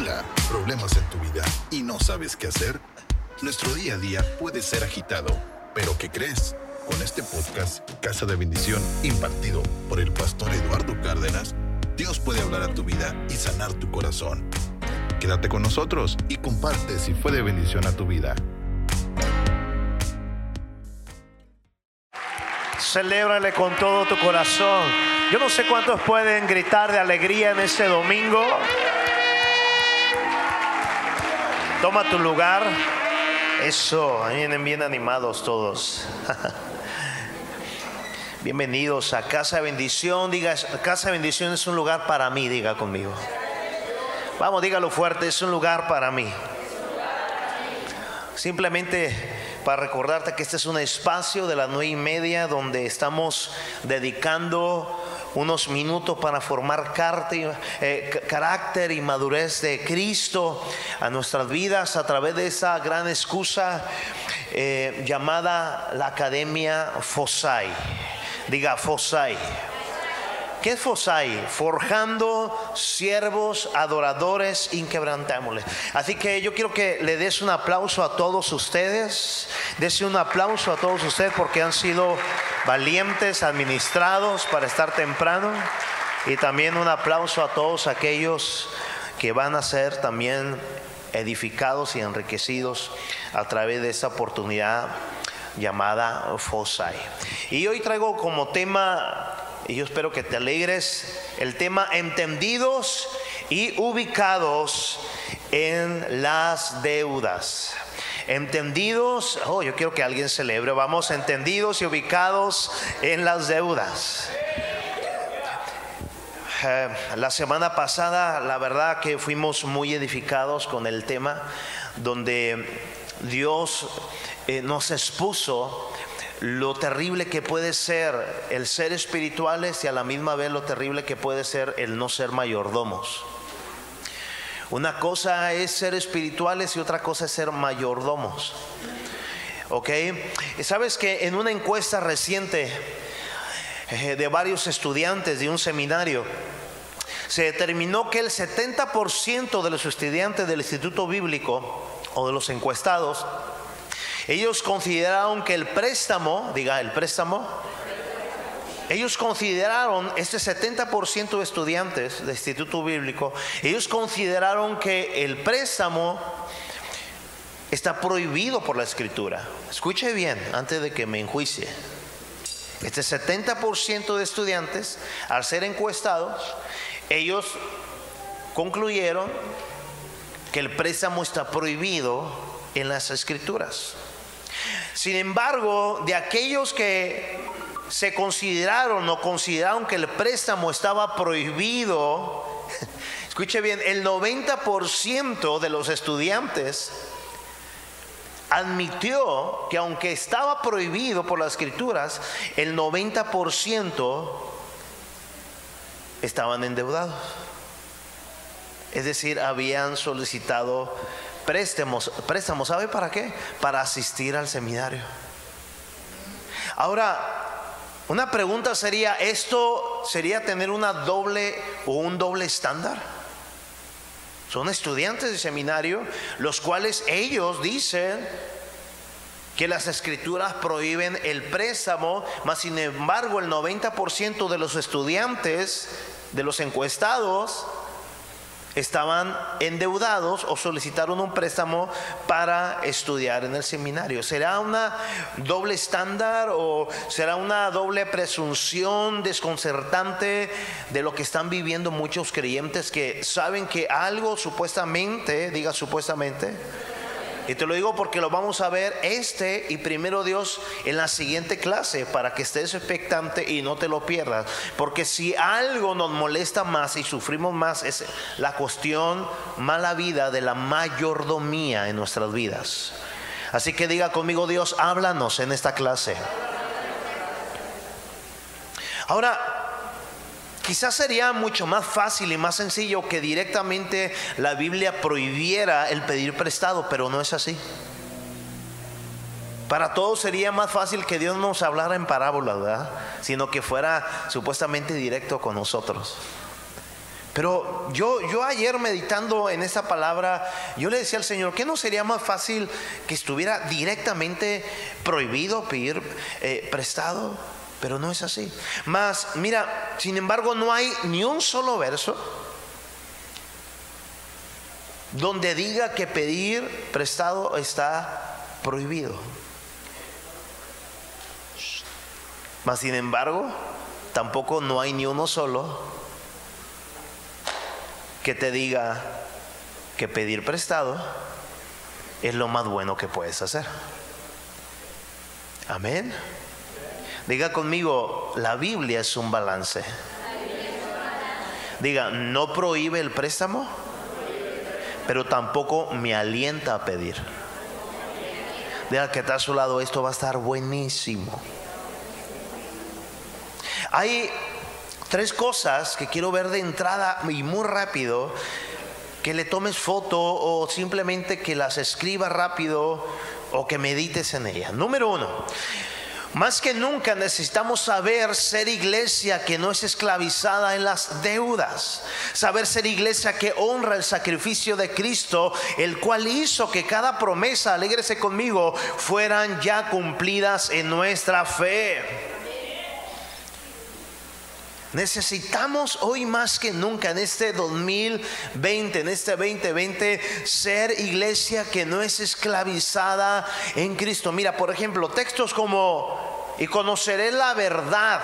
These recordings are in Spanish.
Hola, problemas en tu vida y no sabes qué hacer. Nuestro día a día puede ser agitado, pero ¿qué crees? Con este podcast, Casa de Bendición, impartido por el pastor Eduardo Cárdenas, Dios puede hablar a tu vida y sanar tu corazón. Quédate con nosotros y comparte si fue de bendición a tu vida. Celébrale con todo tu corazón. Yo no sé cuántos pueden gritar de alegría en este domingo. Toma tu lugar. Eso, vienen bien animados todos. Bienvenidos a Casa de Bendición. Diga, Casa de Bendición es un lugar para mí, diga conmigo. Vamos, dígalo fuerte, es un lugar para mí. Simplemente para recordarte que este es un espacio de las nueve y media donde estamos dedicando unos minutos para formar eh, carácter y madurez de Cristo a nuestras vidas a través de esa gran excusa eh, llamada la Academia Fosai. Diga Fosai. ¿Qué es Fosai? Forjando siervos, adoradores inquebrantables. Así que yo quiero que le des un aplauso a todos ustedes. Dese un aplauso a todos ustedes porque han sido valientes, administrados para estar temprano. Y también un aplauso a todos aquellos que van a ser también edificados y enriquecidos a través de esta oportunidad llamada Fosai. Y hoy traigo como tema y yo espero que te alegres. El tema entendidos y ubicados en las deudas. Entendidos, oh, yo quiero que alguien celebre, vamos, entendidos y ubicados en las deudas. Eh, la semana pasada, la verdad que fuimos muy edificados con el tema donde Dios eh, nos expuso lo terrible que puede ser el ser espirituales y a la misma vez lo terrible que puede ser el no ser mayordomos. Una cosa es ser espirituales y otra cosa es ser mayordomos. ¿Ok? Sabes que en una encuesta reciente eh, de varios estudiantes de un seminario, se determinó que el 70% de los estudiantes del Instituto Bíblico o de los encuestados ellos consideraron que el préstamo, diga el préstamo, ellos consideraron, este 70% de estudiantes del Instituto Bíblico, ellos consideraron que el préstamo está prohibido por la escritura. Escuche bien antes de que me enjuicie. Este 70% de estudiantes, al ser encuestados, ellos concluyeron que el préstamo está prohibido en las escrituras. Sin embargo, de aquellos que se consideraron o consideraron que el préstamo estaba prohibido, escuche bien, el 90% de los estudiantes admitió que aunque estaba prohibido por las escrituras, el 90% estaban endeudados. Es decir, habían solicitado préstamos, préstamos, ¿sabe para qué? Para asistir al seminario. Ahora, una pregunta sería, ¿esto sería tener una doble o un doble estándar? Son estudiantes de seminario, los cuales ellos dicen que las escrituras prohíben el préstamo, mas sin embargo el 90% de los estudiantes, de los encuestados, estaban endeudados o solicitaron un préstamo para estudiar en el seminario. ¿Será una doble estándar o será una doble presunción desconcertante de lo que están viviendo muchos creyentes que saben que algo supuestamente, diga supuestamente, y te lo digo porque lo vamos a ver este y primero Dios en la siguiente clase para que estés expectante y no te lo pierdas. Porque si algo nos molesta más y sufrimos más es la cuestión mala vida de la mayordomía en nuestras vidas. Así que diga conmigo Dios, háblanos en esta clase. Ahora, Quizás sería mucho más fácil y más sencillo que directamente la Biblia prohibiera el pedir prestado, pero no es así. Para todos sería más fácil que Dios nos hablara en parábolas, ¿verdad? Sino que fuera supuestamente directo con nosotros. Pero yo, yo ayer meditando en esta palabra, yo le decía al Señor, ¿qué no sería más fácil que estuviera directamente prohibido pedir eh, prestado? Pero no es así. Más, mira, sin embargo, no hay ni un solo verso donde diga que pedir prestado está prohibido. Mas, sin embargo, tampoco no hay ni uno solo que te diga que pedir prestado es lo más bueno que puedes hacer. Amén. Diga conmigo, la Biblia es un balance. Diga, no prohíbe el préstamo, pero tampoco me alienta a pedir. Diga que está a su lado, esto va a estar buenísimo. Hay tres cosas que quiero ver de entrada y muy rápido, que le tomes foto o simplemente que las escribas rápido o que medites en ellas. Número uno, más que nunca necesitamos saber ser iglesia que no es esclavizada en las deudas. Saber ser iglesia que honra el sacrificio de Cristo, el cual hizo que cada promesa, alégrese conmigo, fueran ya cumplidas en nuestra fe. Necesitamos hoy más que nunca en este 2020, en este 2020, ser iglesia que no es esclavizada en Cristo. Mira, por ejemplo, textos como, y conoceré la verdad,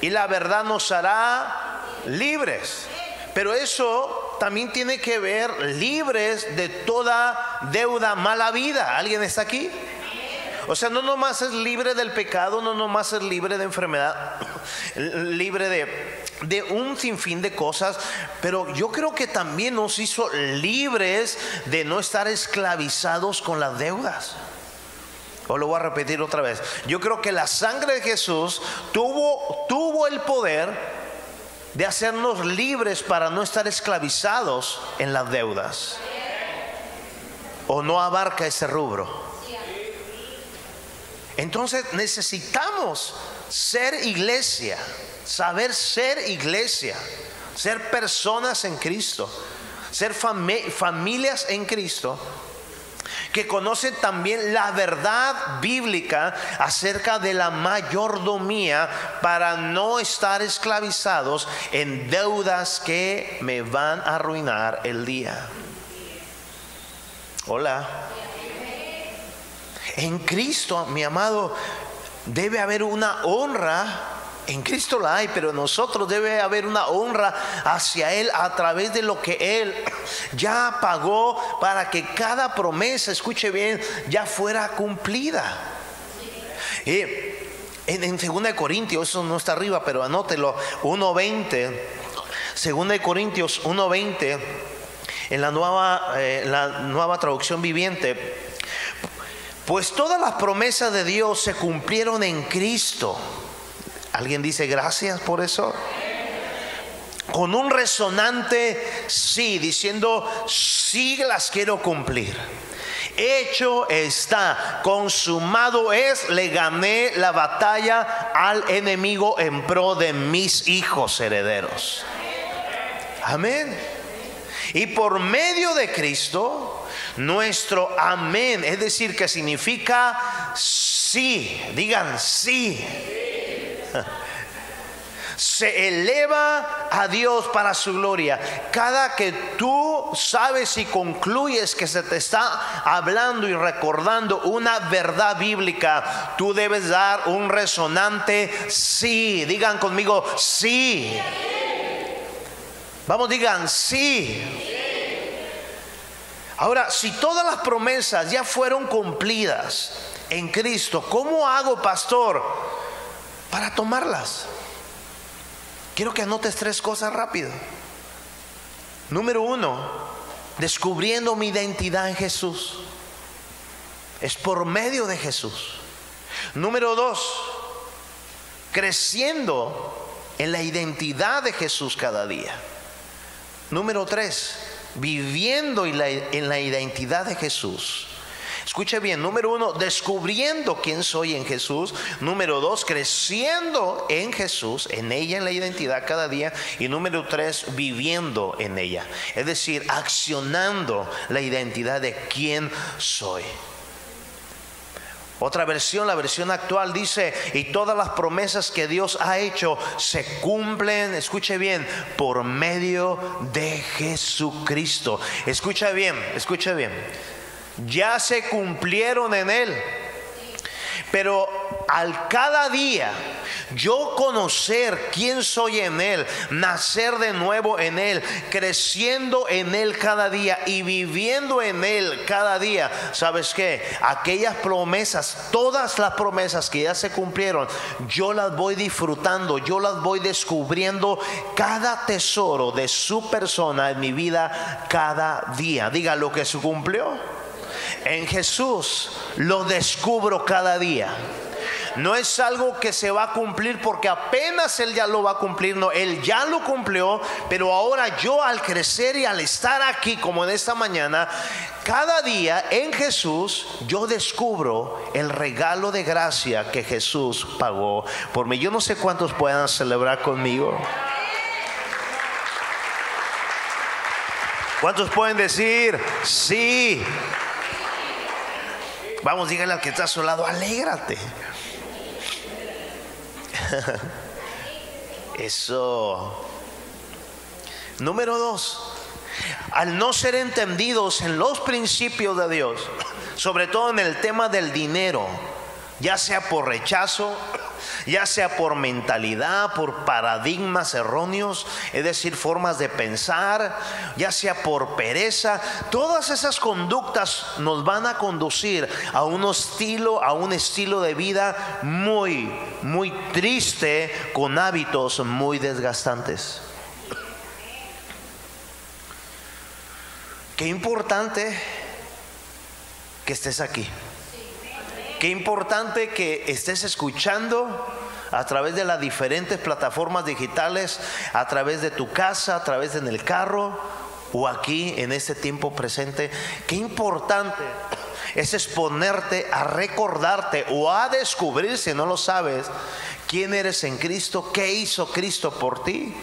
y la verdad nos hará libres. Pero eso también tiene que ver libres de toda deuda mala vida. ¿Alguien está aquí? O sea, no nomás es libre del pecado, no nomás es libre de enfermedad, libre de, de un sinfín de cosas, pero yo creo que también nos hizo libres de no estar esclavizados con las deudas. O lo voy a repetir otra vez. Yo creo que la sangre de Jesús tuvo, tuvo el poder de hacernos libres para no estar esclavizados en las deudas. O no abarca ese rubro. Entonces necesitamos ser iglesia, saber ser iglesia, ser personas en Cristo, ser familias en Cristo que conocen también la verdad bíblica acerca de la mayordomía para no estar esclavizados en deudas que me van a arruinar el día. Hola. En Cristo, mi amado, debe haber una honra. En Cristo la hay, pero en nosotros debe haber una honra hacia Él a través de lo que Él ya pagó para que cada promesa, escuche bien, ya fuera cumplida. En, en 2 Corintios, eso no está arriba, pero anótelo, 1.20, 2 Corintios 1.20, en la nueva, eh, la nueva traducción viviente, pues todas las promesas de Dios se cumplieron en Cristo. ¿Alguien dice gracias por eso? Con un resonante sí, diciendo sí las quiero cumplir. Hecho está, consumado es, le gané la batalla al enemigo en pro de mis hijos herederos. Amén. Y por medio de Cristo, nuestro amén, es decir, que significa sí, digan sí. Se eleva a Dios para su gloria. Cada que tú sabes y concluyes que se te está hablando y recordando una verdad bíblica, tú debes dar un resonante sí. Digan conmigo sí. Vamos, digan sí. Ahora, si todas las promesas ya fueron cumplidas en Cristo, ¿cómo hago, pastor, para tomarlas? Quiero que anotes tres cosas rápido. Número uno, descubriendo mi identidad en Jesús. Es por medio de Jesús. Número dos, creciendo en la identidad de Jesús cada día. Número tres, viviendo en la identidad de Jesús, Escuche bien, número uno, descubriendo quién soy en Jesús. Número dos, creciendo en Jesús, en ella, en la identidad cada día. Y número tres, viviendo en ella. Es decir, accionando la identidad de quién soy. Otra versión, la versión actual dice, y todas las promesas que Dios ha hecho se cumplen, escuche bien, por medio de Jesucristo. Escucha bien, escucha bien. Ya se cumplieron en Él. Pero al cada día yo conocer quién soy en Él, nacer de nuevo en Él, creciendo en Él cada día y viviendo en Él cada día, ¿sabes qué? Aquellas promesas, todas las promesas que ya se cumplieron, yo las voy disfrutando, yo las voy descubriendo cada tesoro de su persona en mi vida cada día. Diga lo que se cumplió en Jesús lo descubro cada día. No es algo que se va a cumplir porque apenas Él ya lo va a cumplir, no, Él ya lo cumplió, pero ahora yo al crecer y al estar aquí como en esta mañana, cada día en Jesús yo descubro el regalo de gracia que Jesús pagó por mí. Yo no sé cuántos puedan celebrar conmigo. ¿Cuántos pueden decir, sí, Vamos, dígale al que está a su lado, alégrate. Eso. Número dos, al no ser entendidos en los principios de Dios, sobre todo en el tema del dinero, ya sea por rechazo, ya sea por mentalidad, por paradigmas erróneos, es decir, formas de pensar, ya sea por pereza, todas esas conductas nos van a conducir a un estilo, a un estilo de vida muy, muy triste, con hábitos muy desgastantes. Qué importante que estés aquí. Qué importante que estés escuchando a través de las diferentes plataformas digitales, a través de tu casa, a través de en el carro o aquí en este tiempo presente. Qué importante es exponerte a recordarte o a descubrir, si no lo sabes, quién eres en Cristo, qué hizo Cristo por ti.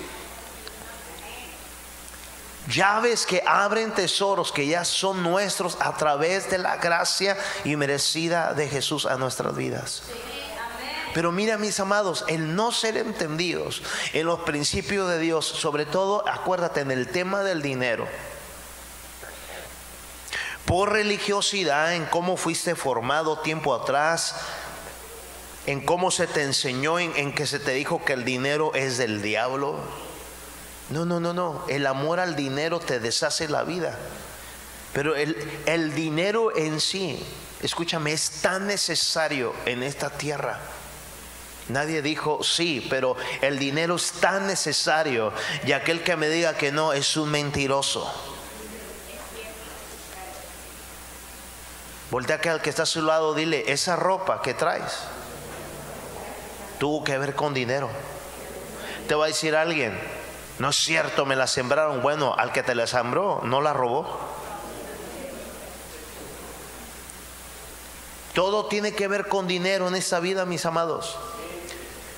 Llaves que abren tesoros que ya son nuestros a través de la gracia y merecida de Jesús a nuestras vidas. Pero mira mis amados, el no ser entendidos en los principios de Dios, sobre todo acuérdate en el tema del dinero, por religiosidad, en cómo fuiste formado tiempo atrás, en cómo se te enseñó, en, en que se te dijo que el dinero es del diablo no, no, no, no. El amor al dinero te deshace la vida. Pero el, el dinero en sí, escúchame, es tan necesario en esta tierra. Nadie dijo sí, pero el dinero es tan necesario y aquel que me diga que no es un mentiroso. Voltea que al que está a su lado, dile, esa ropa que traes tuvo que ver con dinero. Te va a decir alguien, no es cierto, me la sembraron. Bueno, al que te la sembró, no la robó. Todo tiene que ver con dinero en esta vida, mis amados.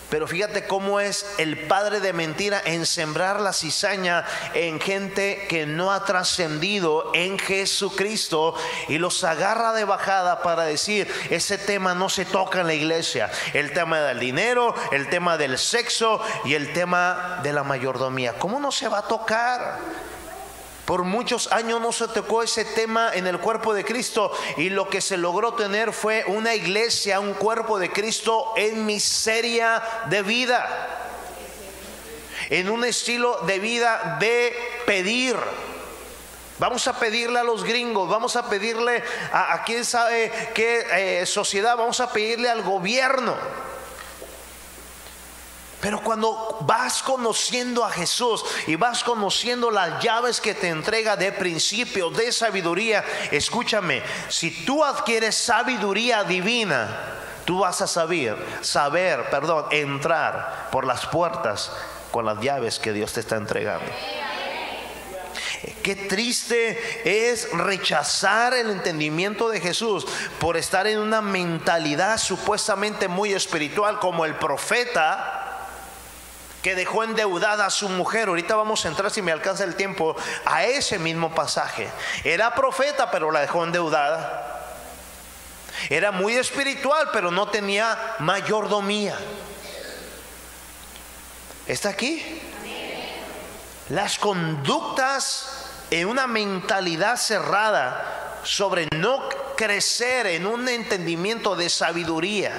Pero fíjate cómo es el padre de mentira en sembrar la cizaña en gente que no ha trascendido en Jesucristo y los agarra de bajada para decir, ese tema no se toca en la iglesia. El tema del dinero, el tema del sexo y el tema de la mayordomía. ¿Cómo no se va a tocar? Por muchos años no se tocó ese tema en el cuerpo de Cristo y lo que se logró tener fue una iglesia, un cuerpo de Cristo en miseria de vida, en un estilo de vida de pedir. Vamos a pedirle a los gringos, vamos a pedirle a, quién sabe qué eh, sociedad, vamos a pedirle al gobierno. Pero cuando vas conociendo a Jesús y vas conociendo las llaves que te entrega de principio, de sabiduría, escúchame, si tú adquieres sabiduría divina, tú vas a saber, saber, perdón, entrar por las puertas con las llaves que Dios te está entregando. Qué triste es rechazar el entendimiento de Jesús por estar en una mentalidad supuestamente muy espiritual como el profeta que dejó endeudada a su mujer. Ahorita vamos a entrar, si me alcanza el tiempo, a ese mismo pasaje. Era profeta, pero la dejó endeudada. Era muy espiritual, pero no tenía mayordomía. ¿Está aquí? Las conductas en una mentalidad cerrada sobre no crecer en un entendimiento de sabiduría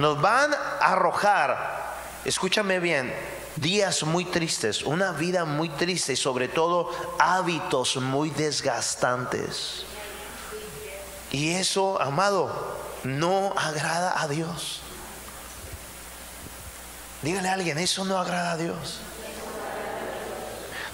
nos van a arrojar, escúchame bien, días muy tristes, una vida muy triste y sobre todo hábitos muy desgastantes. Y eso, amado, no agrada a Dios. Dígale a alguien, eso no agrada a Dios.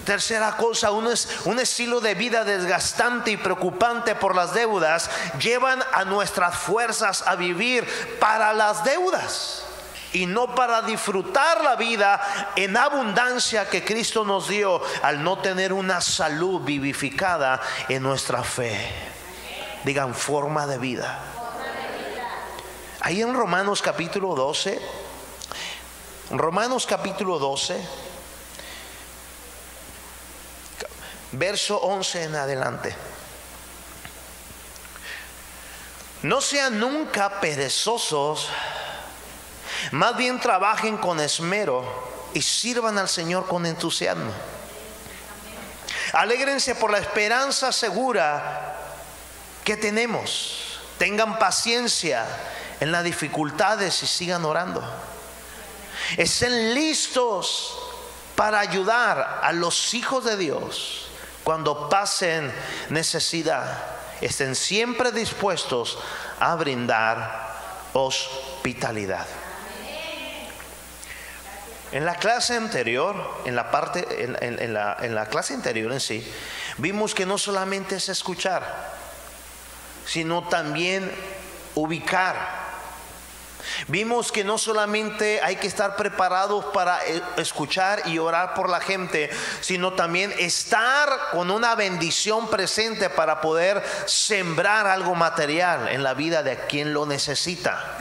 Tercera cosa, un, un, estilo de vida desgastante y preocupante por las deudas llevan a nuestras fuerzas a vivir para las deudas y no para disfrutar la vida en abundancia que Cristo nos dio al no tener una salud vivificada en nuestra fe. Digan forma de vida. Ahí en Romanos capítulo 12, Romanos capítulo 12, verso 11 en adelante. No sean nunca perezosos, más bien trabajen con esmero y sirvan al Señor con entusiasmo. Alégrense por la esperanza segura que tenemos. Tengan paciencia en las dificultades y sigan orando. Estén listos para ayudar a los hijos de Dios cuando pasen necesidad. Estén siempre dispuestos a brindar hospitalidad. En la clase anterior, en la parte, en, la, la clase anterior en sí, vimos que no solamente es escuchar, sino también ubicar Vimos que no solamente hay que estar preparados para eh, escuchar y orar por la gente, sino también estar con una bendición presente para poder sembrar algo material en la vida de quien lo necesita.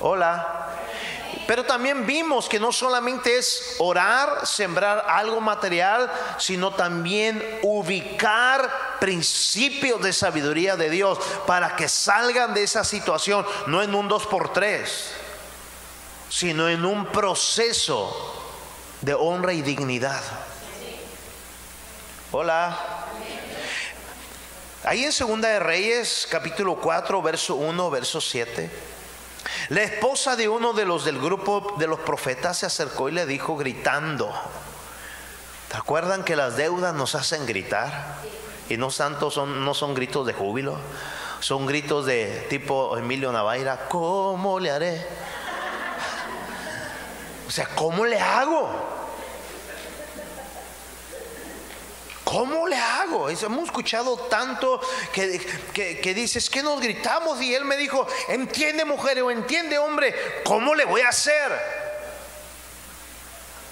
Hola. Pero también vimos que no solamente es orar, sembrar algo material, sino también ubicar principios de sabiduría de Dios para que salgan de esa situación, no en un dos por tres, sino en un proceso de honra y dignidad. Hola. Ahí en Segunda de Reyes, capítulo 4, verso 1, verso 7. La esposa de uno de los del grupo de los profetas se acercó y le dijo gritando, ¿te acuerdan que las deudas nos hacen gritar? Y no santos son, no son gritos de júbilo, son gritos de tipo Emilio Navaira, ¿cómo le haré? O sea, ¿cómo le hago? ¿Cómo le hago? Hemos escuchado tanto que, que, dices que nos gritamos y él me dijo, entiende mujer o entiende hombre, ¿cómo le voy a hacer?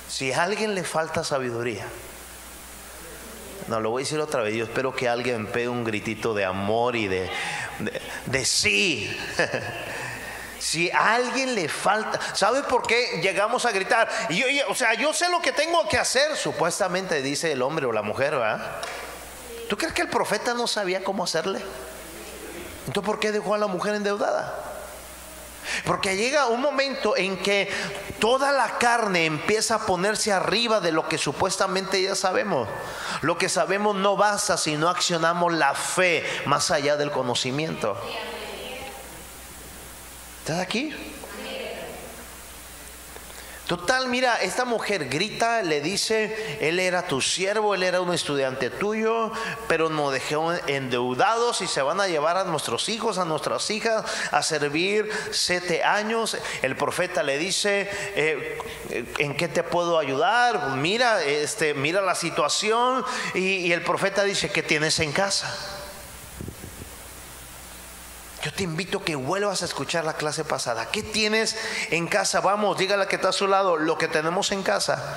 Si a alguien le falta sabiduría, no lo voy a decir otra vez, yo espero que alguien pegue un gritito de amor y de, de, de sí. Si a alguien le falta, ¿sabes por qué llegamos a gritar? Y yo, o sea, yo sé lo que tengo que hacer, supuestamente dice el hombre o la mujer, ¿verdad? ¿Tú crees que el profeta no sabía cómo hacerle? Entonces, ¿por qué dejó a la mujer endeudada? Porque llega un momento en que toda la carne empieza a ponerse arriba de lo que supuestamente ya sabemos. Lo que sabemos no basta si no accionamos la fe más allá del conocimiento. ¿Estás aquí? Total, mira, esta mujer grita, le dice, él era tu siervo, él era un estudiante tuyo, pero nos dejó endeudados y se van a llevar a nuestros hijos, a nuestras hijas, a servir siete años. El profeta le dice, eh, ¿en qué te puedo ayudar? Mira, este, mira la situación y, y el profeta dice, ¿qué tienes en casa? Yo te invito a que vuelvas a escuchar la clase pasada. ¿Qué tienes en casa? Vamos, dígale que está a su lado. Lo que tenemos en casa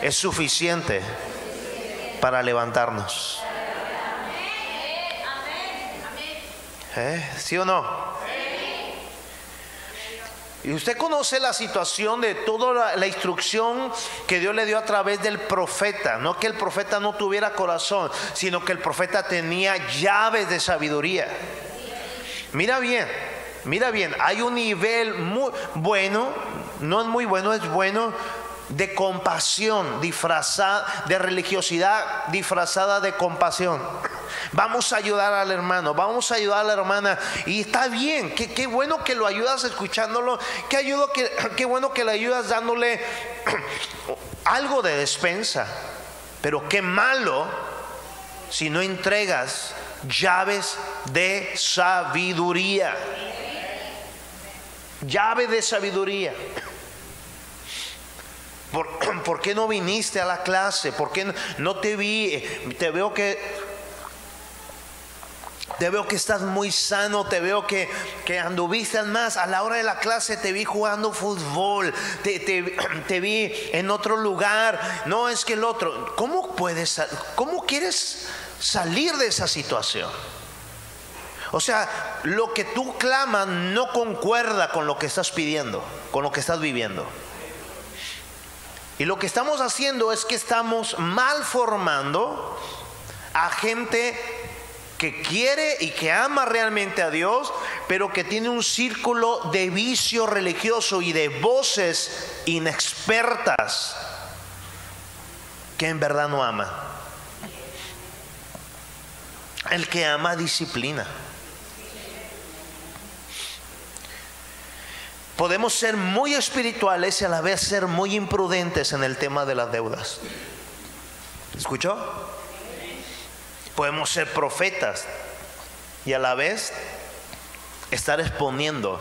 es suficiente para levantarnos. ¿Eh? ¿Sí o no? Y usted conoce la situación de toda la, instrucción que Dios le dio a través del profeta. No que el profeta no tuviera corazón, sino que el profeta tenía llaves de sabiduría. Mira bien, mira bien, hay un nivel muy bueno, no es muy bueno, es bueno de compasión disfrazada, de religiosidad disfrazada de compasión. Vamos a ayudar al hermano, vamos a ayudar a la hermana. Y está bien, qué, bueno que lo ayudas escuchándolo, qué, ayudo que, qué bueno que le ayudas dándole algo de despensa. Pero qué malo si no entregas llaves de sabiduría. Llave de sabiduría. ¿Por, qué no viniste a la clase? ¿Por qué no te vi? Te veo que te veo que estás muy sano, te veo que, que anduviste más. A la hora de la clase te vi jugando fútbol, te, te, vi en otro lugar. No es que el otro. ¿Cómo puedes, cómo quieres salir de esa situación? O sea, lo que tú clamas no concuerda con lo que estás pidiendo, con lo que estás viviendo. Y lo que estamos haciendo es que estamos mal formando a gente que quiere y que ama realmente a Dios, pero que tiene un círculo de vicio religioso y de voces inexpertas que en verdad no ama. El que ama disciplina. Podemos ser muy espirituales y a la vez ser muy imprudentes en el tema de las deudas. ¿Escuchó? Podemos ser profetas y a la vez estar exponiendo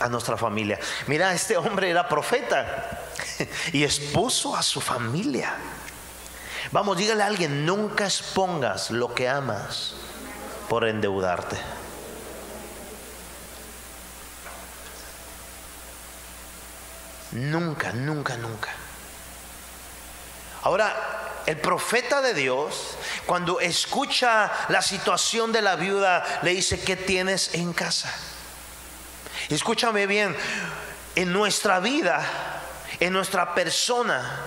a nuestra familia. Mira, este hombre era profeta y expuso a su familia. Vamos, dígale a alguien, nunca expongas lo que amas por endeudarte. Nunca, nunca, nunca. Ahora, el profeta de Dios, cuando escucha la situación de la viuda, le dice, ¿qué tienes en casa? Escúchame bien, en nuestra vida, en nuestra persona,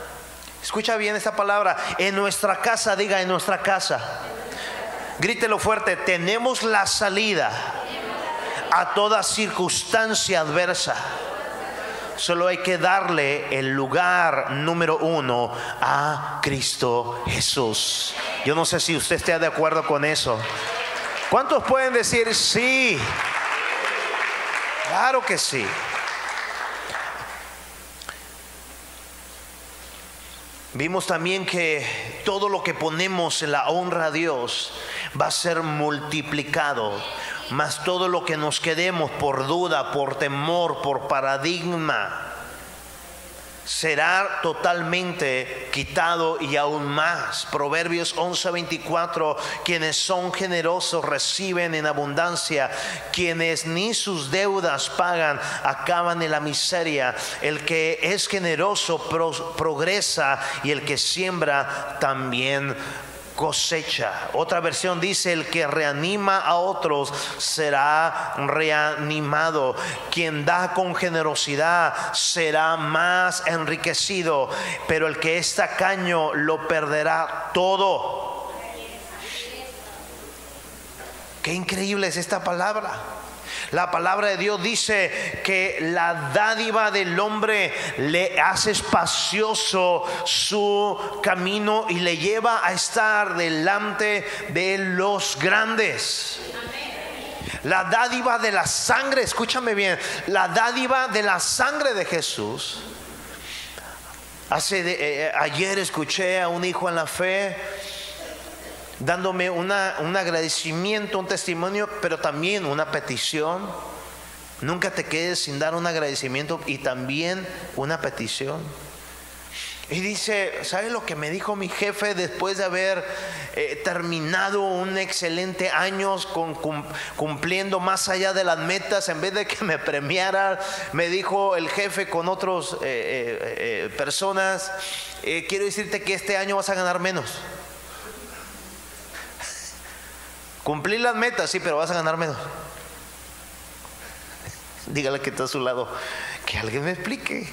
escucha bien esta palabra, en nuestra casa, diga en nuestra casa, grítelo fuerte, tenemos la salida a toda circunstancia adversa. Solo hay que darle el lugar número uno a Cristo Jesús. Yo no sé si usted está de acuerdo con eso. ¿Cuántos pueden decir sí? Claro que sí. Vimos también que todo lo que ponemos en la honra a Dios va a ser multiplicado mas todo lo que nos quedemos por duda, por temor, por paradigma, será totalmente quitado y aún más. Proverbios 11:24, quienes son generosos reciben en abundancia, quienes ni sus deudas pagan acaban en la miseria. El que es generoso progresa y el que siembra también cosecha. Otra versión dice, el que reanima a otros será reanimado. Quien da con generosidad será más enriquecido, pero el que es tacaño lo perderá todo. Qué increíble es esta palabra. La palabra de Dios dice que la dádiva del hombre le hace espacioso su camino y le lleva a estar delante de los grandes. La dádiva de la sangre, escúchame bien, la dádiva de la sangre de Jesús. Hace eh, ayer escuché a un hijo en la fe dándome un agradecimiento, un testimonio, pero también una petición. Nunca te quedes sin dar un agradecimiento y también una petición. Y dice, ¿sabe lo que me dijo mi jefe después de haber eh, terminado un excelente año cumpliendo más allá de las metas? En vez de que me premiara, me dijo el jefe con otras eh, eh, personas, quiero decirte que este año vas a ganar menos. Cumplir las metas, sí, pero vas a ganar menos. Dígale que está a su lado, que alguien me explique.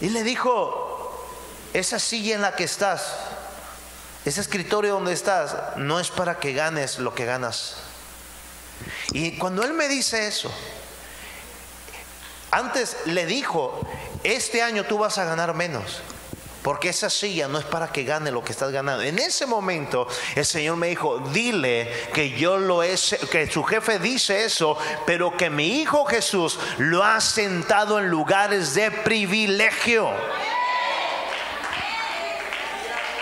Y le dijo, esa silla en la que estás, ese escritorio donde estás, no es para que ganes lo que ganas. Y cuando él me dice eso, antes le dijo, este año tú vas a ganar menos. Porque esa silla no es para que gane lo que estás ganando. En ese momento el Señor me dijo, dile que yo lo es, que su jefe dice eso, pero que mi hijo Jesús lo ha sentado en lugares de privilegio.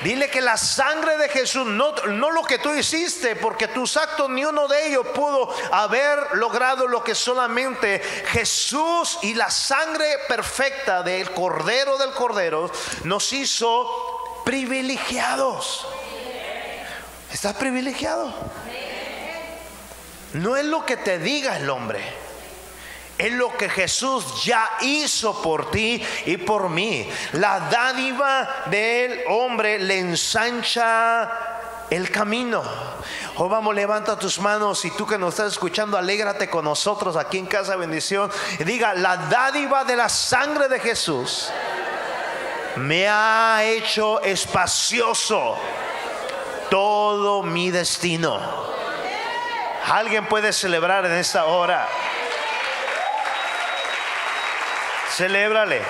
Dile que la sangre de Jesús, no, no, lo que tú hiciste, porque tus actos ni uno de ellos pudo haber logrado lo que solamente Jesús y la sangre perfecta del Cordero del Cordero nos hizo privilegiados. ¿Estás privilegiado? No es lo que te diga el hombre es lo que Jesús ya hizo por ti y por mí. La dádiva del hombre le ensancha el camino. Oh, vamos, levanta tus manos y tú que nos estás escuchando, alégrate con nosotros aquí en Casa Bendición y diga, la dádiva de la sangre de Jesús me ha hecho espacioso todo mi destino. Alguien puede celebrar en esta hora. Celébrale.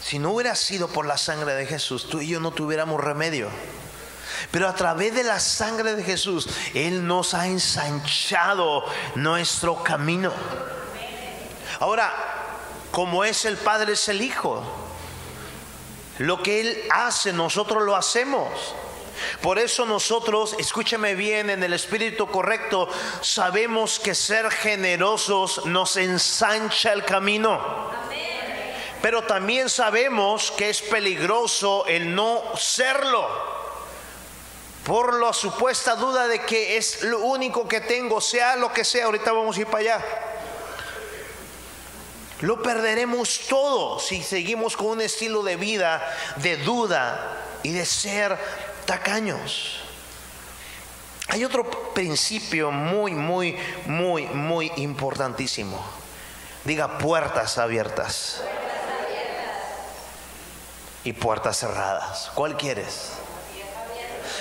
Si no hubiera sido por la sangre de Jesús, tú y yo no tuviéramos remedio. Pero a través de la sangre de Jesús, Él nos ha ensanchado nuestro camino. Ahora, como es el Padre, es el Hijo. Lo que Él hace, nosotros lo hacemos. Por eso nosotros, escúcheme bien, en el espíritu correcto, sabemos que ser generosos nos ensancha el camino. Pero también sabemos que es peligroso el no serlo. Por la supuesta duda de que es lo único que tengo, sea lo que sea, ahorita vamos a ir para allá. Lo perderemos todo si seguimos con un estilo de vida de duda y de ser tacaños. Hay otro principio muy, muy, muy, muy importantísimo. Diga puertas abiertas. Y puertas cerradas. ¿Cuál quieres?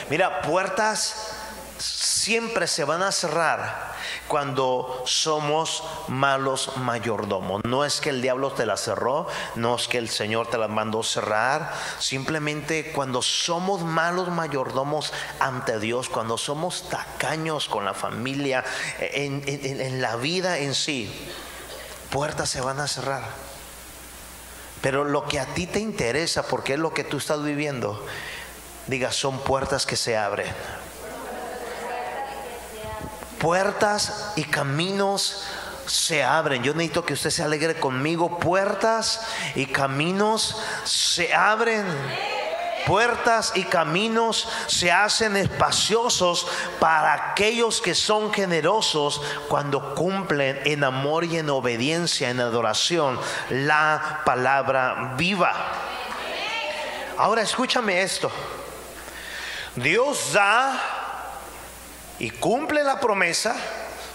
Mira, puertas siempre se van a cerrar cuando somos malos mayordomos. No es que el diablo te la cerró, no es que el Señor te la mandó cerrar, simplemente cuando somos malos mayordomos ante Dios, cuando somos tacaños con la familia, en, en la vida en sí, puertas se van a cerrar. Pero lo que a ti te interesa, porque es lo que tú estás viviendo, diga, son puertas que se abren puertas y caminos se abren. Yo necesito que usted se alegre conmigo. Puertas y caminos se abren. Puertas y caminos se hacen espaciosos para aquellos que son generosos cuando cumplen en amor y en obediencia, en adoración, la palabra viva. Ahora escúchame esto. Dios da y cumple la promesa,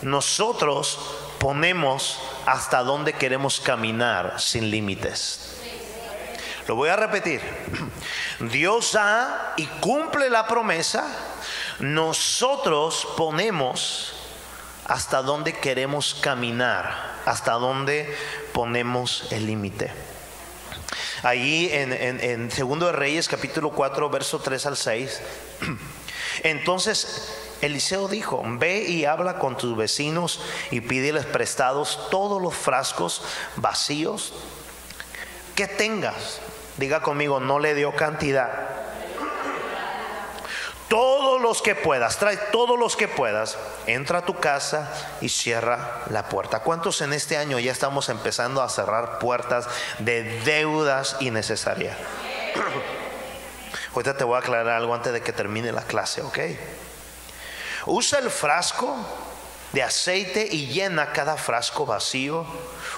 nosotros ponemos hasta donde queremos caminar sin límites. Lo voy a repetir. Dios da y cumple la promesa, nosotros ponemos hasta donde queremos caminar, hasta donde ponemos el límite. Allí en, en, Segundo de Reyes capítulo 4, verso 3 al 6. Entonces Eliseo dijo, ve y habla con tus vecinos y pídeles prestados todos los frascos vacíos que tengas. Diga conmigo, no le dio cantidad. Todos los que puedas, trae todos los que puedas, entra a tu casa y cierra la puerta. ¿Cuántos en este año ya estamos empezando a cerrar puertas de deudas innecesarias? Ahorita te voy a aclarar algo antes de que termine la clase, ¿ok? Usa el frasco de aceite y llena cada frasco vacío,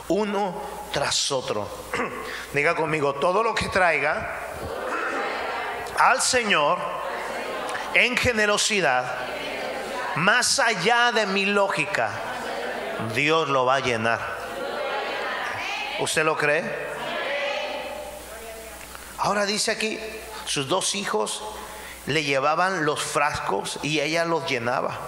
uno tras otro. Diga conmigo, todo lo que traiga al Señor en generosidad, más allá de mi lógica, Dios lo va a llenar. ¿Usted lo cree? Ahora dice aquí, sus dos hijos le llevaban los frascos y ella los llenaba.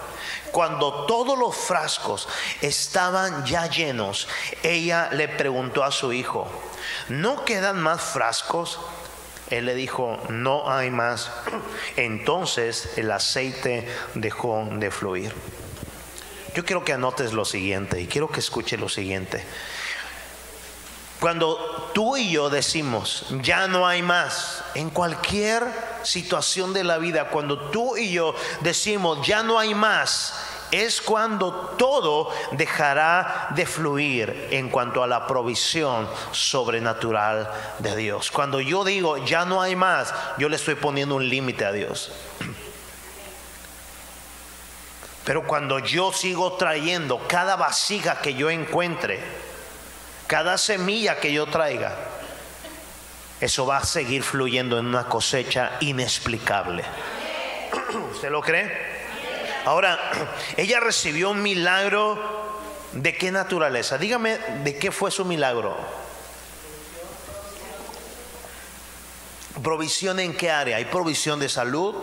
Cuando todos los frascos estaban ya llenos, ella le preguntó a su hijo, ¿no quedan más frascos? Él le dijo, no hay más. Entonces el aceite dejó de fluir. Yo quiero que anotes lo siguiente y quiero que escuche lo siguiente. Cuando tú y yo decimos, ya no hay más, en cualquier situación de la vida, cuando tú y yo decimos, ya no hay más, es cuando todo dejará de fluir en cuanto a la provisión sobrenatural de Dios. Cuando yo digo, ya no hay más, yo le estoy poniendo un límite a Dios. Pero cuando yo sigo trayendo cada vasija que yo encuentre, cada semilla que yo traiga, eso va a seguir fluyendo en una cosecha inexplicable. ¿Usted lo cree? Ahora, ella recibió un milagro de qué naturaleza. Dígame de qué fue su milagro. ¿Provisión en qué área? ¿Hay provisión de salud?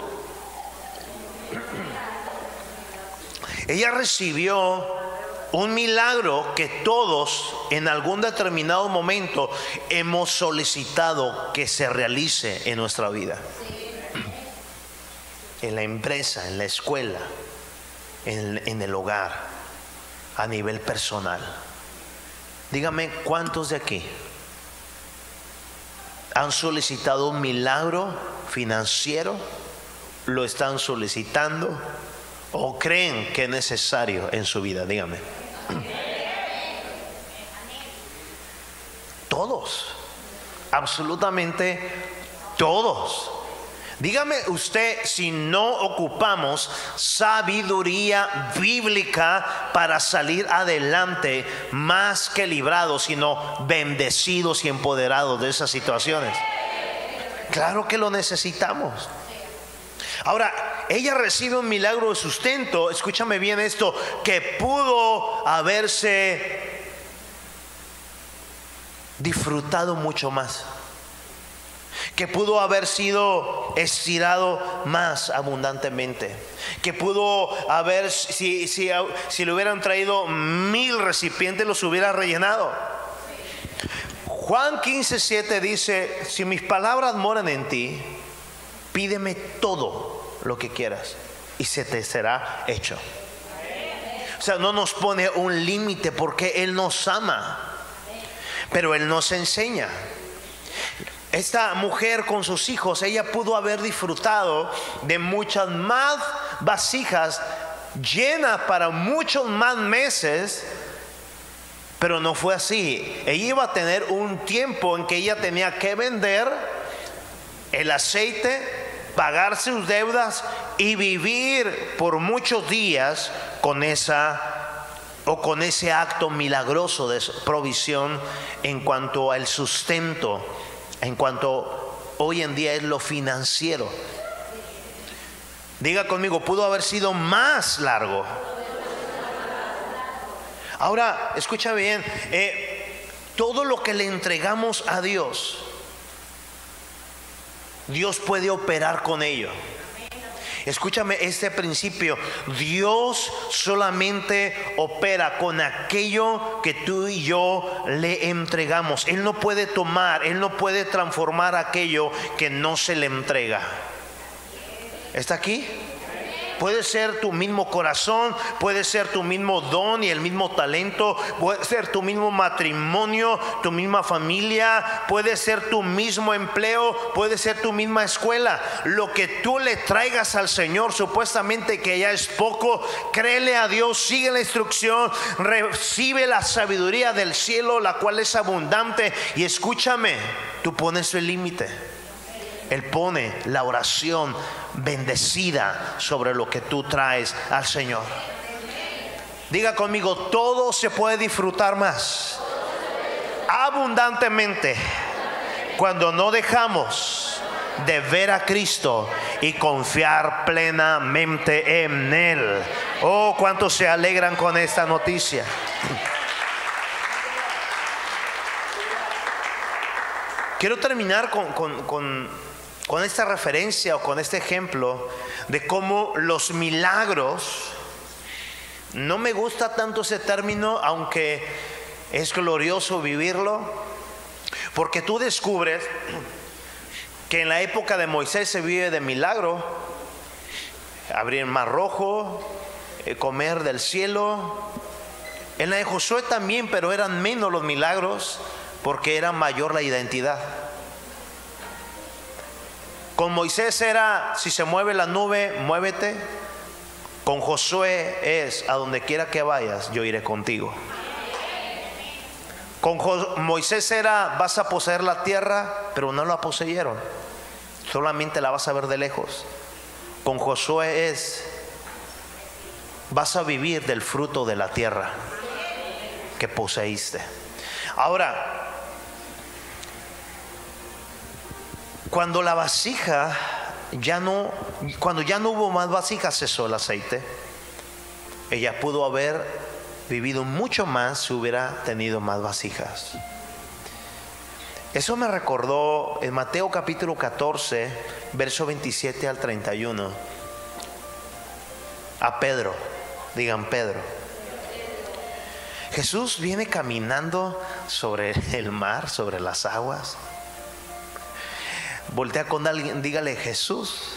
Ella recibió un milagro que todos en algún determinado momento hemos solicitado que se realice en nuestra vida. En la empresa, en la escuela, en, el hogar, a nivel personal. Dígame cuántos de aquí han solicitado un milagro financiero, lo están solicitando o creen que es necesario en su vida. Dígame. Todos, absolutamente todos. Dígame usted si no ocupamos sabiduría bíblica para salir adelante más que librados, sino bendecidos y empoderados de esas situaciones. Claro que lo necesitamos. Ahora, ella recibe un milagro de sustento, escúchame bien esto, que pudo haberse disfrutado mucho más, que pudo haber sido estirado más abundantemente, que pudo haber, si, si, si le hubieran traído mil recipientes, los hubiera rellenado. Juan 15, dice, si mis palabras moran en ti, pídeme todo lo que quieras y se te será hecho. O sea, no nos pone un límite porque Él nos ama, pero Él nos enseña. Esta mujer con sus hijos, ella pudo haber disfrutado de muchas más vasijas llenas para muchos más meses, pero no fue así. Ella iba a tener un tiempo en que ella tenía que vender el aceite pagar sus deudas y vivir por muchos días con esa o con ese acto milagroso de provisión en cuanto al sustento, en cuanto hoy en día es lo financiero. Diga conmigo, pudo haber sido más largo. Ahora, escucha bien, eh, todo lo que le entregamos a Dios, Dios puede operar con ello. Escúchame este principio. Dios solamente opera con aquello que tú y yo le entregamos. Él no puede tomar, Él no puede transformar aquello que no se le entrega. ¿Está aquí? Puede ser tu mismo corazón, puede ser tu mismo don y el mismo talento, puede ser tu mismo matrimonio, tu misma familia, puede ser tu mismo empleo, puede ser tu misma escuela. Lo que tú le traigas al Señor, supuestamente que ya es poco, créele a Dios, sigue la instrucción, recibe la sabiduría del cielo, la cual es abundante. Y escúchame, tú pones el límite. Él pone la oración bendecida sobre lo que tú traes al Señor. Diga conmigo, todo se puede disfrutar más abundantemente cuando no dejamos de ver a Cristo y confiar plenamente en Él. Oh, cuántos se alegran con esta noticia. Quiero terminar con, esta referencia o con este ejemplo de cómo los milagros, no me gusta tanto ese término, aunque es glorioso vivirlo, porque tú descubres que en la época de Moisés se vive de milagro, abrir el mar rojo, eh, comer del cielo. En la de Josué también, pero eran menos los milagros porque era mayor la identidad. Con Moisés era, si se mueve la nube, muévete. Con Josué es, a donde quiera que vayas, yo iré contigo. Con Moisés era, vas a poseer la tierra, pero no la poseyeron solamente la vas a ver de lejos. Con Josué es, vas a vivir del fruto de la tierra que poseíste. Ahora, cuando la vasija ya no, cuando ya no hubo más vasijas, cesó el aceite. Ella pudo haber vivido mucho más si hubiera tenido más vasijas. Eso me recordó en Mateo capítulo 14, verso 27 al 31, a Pedro, digan Pedro. Jesús viene caminando sobre el mar, sobre las aguas. Voltea con alguien, dígale, Jesús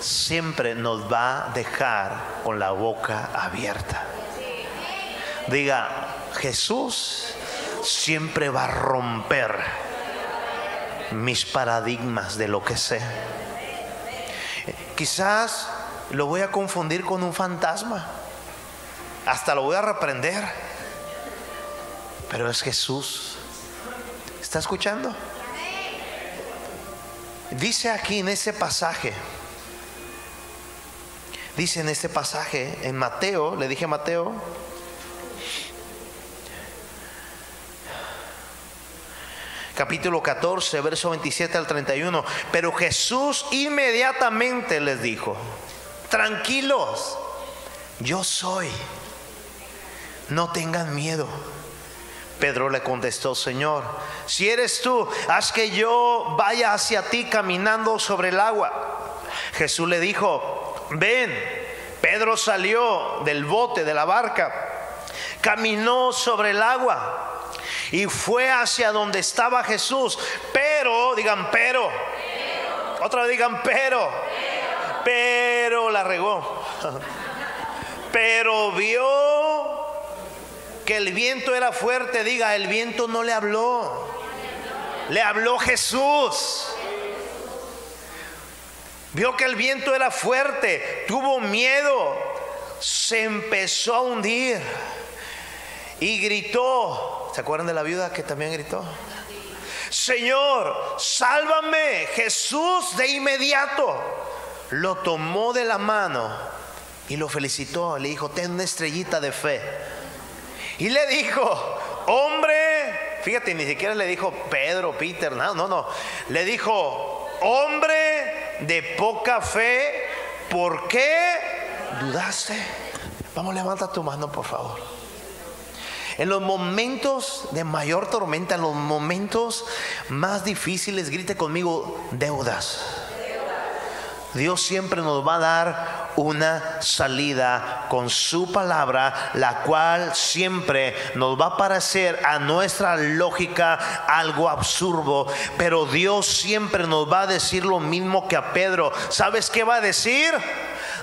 siempre nos va a dejar con la boca abierta. Diga, Jesús siempre va a romper mis paradigmas de lo que sé. Quizás lo voy a confundir con un fantasma. Hasta lo voy a reprender. Pero es Jesús. ¿Está escuchando? Dice aquí en ese pasaje. Dice en este pasaje, en Mateo, le dije Mateo capítulo 14, verso 27 al 31. Pero Jesús inmediatamente les dijo, tranquilos, yo soy, no tengan miedo. Pedro le contestó, Señor, si eres tú, haz que yo vaya hacia ti caminando sobre el agua. Jesús le dijo, ven. Pedro salió del bote, de la barca, caminó sobre el agua y fue hacia donde estaba Jesús. Pero, digan, pero. Otra vez digan, pero. Pero, la regó. pero vio que el viento era fuerte. Diga, el viento no le habló. Le habló Jesús. Vio que el viento era fuerte. Tuvo miedo. Se empezó a hundir. Y gritó, ¿Se acuerdan de la viuda que también gritó? Señor, sálvame. Jesús de inmediato lo tomó de la mano y lo felicitó. Le dijo, ten una estrellita de fe. Y le dijo, hombre, fíjate, ni siquiera le dijo Pedro, Peter, no, no, no. Le dijo, hombre de poca fe, ¿por qué dudaste? Vamos, levanta tu mano, por favor. En los momentos de mayor tormenta, en los momentos más difíciles, grite conmigo, deudas. Dios siempre nos va a dar una salida con su palabra, la cual siempre nos va a parecer a nuestra lógica algo absurdo, pero Dios siempre nos va a decir lo mismo que a Pedro. ¿Sabes qué va a decir?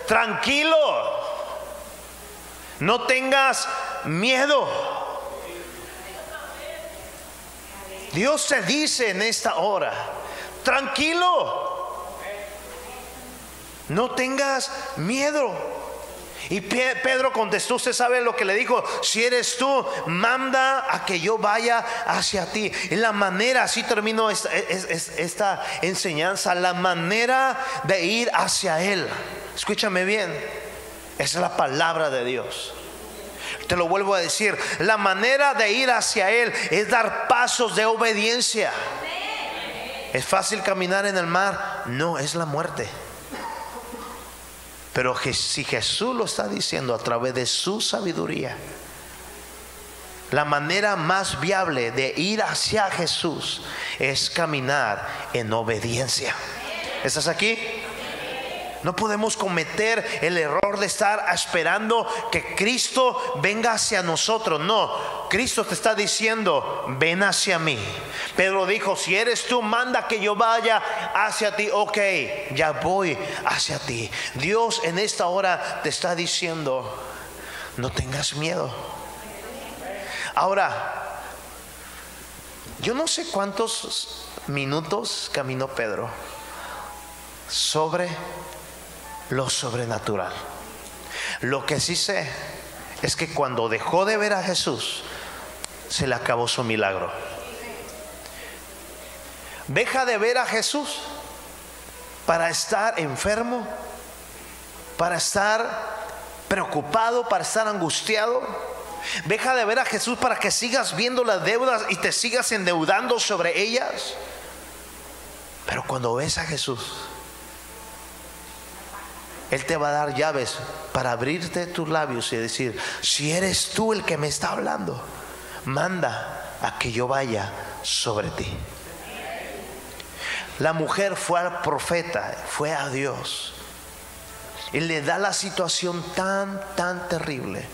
Tranquilo, no tengas miedo. Dios se dice en esta hora, tranquilo, no tengas miedo. Y Pedro contestó, usted sabe lo que le dijo, si eres tú, manda a que yo vaya hacia ti. Y la manera, así termino esta, esta enseñanza, la manera de ir hacia Él. Escúchame bien, es la palabra de Dios. Te lo vuelvo a decir, la manera de ir hacia Él es dar pasos de obediencia. ¿Es fácil caminar en el mar? No, es la muerte. Pero si Jesús lo está diciendo a través de su sabiduría, la manera más viable de ir hacia Jesús es caminar en obediencia. ¿Estás aquí? No podemos cometer el error de estar esperando que Cristo venga hacia nosotros. No, Cristo te está diciendo, ven hacia mí. Pedro dijo, si eres tú, manda que yo vaya hacia ti. Ok, ya voy hacia ti. Dios en esta hora te está diciendo, no tengas miedo. Ahora, yo no sé cuántos minutos caminó Pedro sobre lo sobrenatural. Lo que sí sé es que cuando dejó de ver a Jesús, se le acabó su milagro. Deja de ver a Jesús para estar enfermo, para estar preocupado, para estar angustiado. Deja de ver a Jesús para que sigas viendo las deudas y te sigas endeudando sobre ellas. Pero cuando ves a Jesús, él te va a dar llaves para abrirte tus labios y decir, si eres tú el que me está hablando, manda a que yo vaya sobre ti. La mujer fue al profeta, fue a Dios. Y le da la situación tan, tan terrible.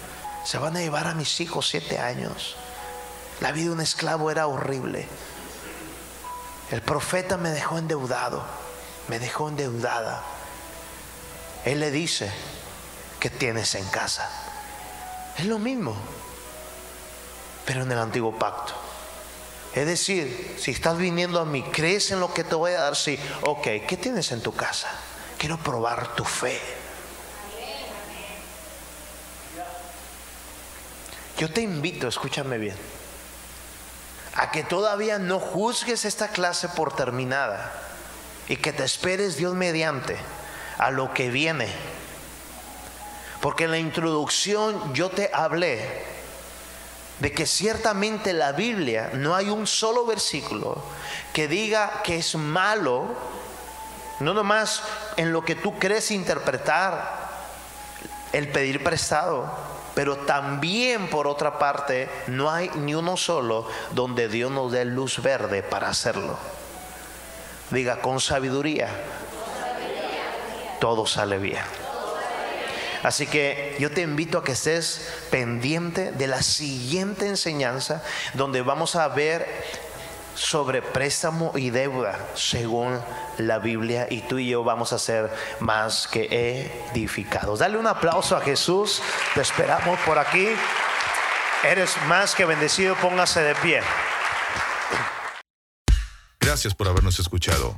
Se van a llevar a mis hijos siete años. La vida de un esclavo era horrible. El profeta me dejó endeudado, me dejó endeudada. Él le dice que tienes en casa. Es lo mismo, pero en el antiguo pacto. Es decir, si estás viniendo a mí, crees en lo que te voy a dar, sí, ok, ¿qué tienes en tu casa? Quiero probar tu fe. Yo te invito, escúchame bien, a que todavía no juzgues esta clase por terminada y que te esperes Dios mediante a lo que viene. Porque en la introducción yo te hablé de que ciertamente la Biblia no hay un solo versículo que diga que es malo, no nomás en lo que tú crees interpretar el pedir prestado, pero también por otra parte no hay ni uno solo donde Dios nos dé luz verde para hacerlo. Diga con sabiduría todo sale bien. Así que yo te invito a que estés pendiente de la siguiente enseñanza donde vamos a ver sobre préstamo y deuda según la Biblia y tú y yo vamos a ser más que edificados. Dale un aplauso a Jesús, te esperamos por aquí. Eres más que bendecido, póngase de pie. Gracias por habernos escuchado.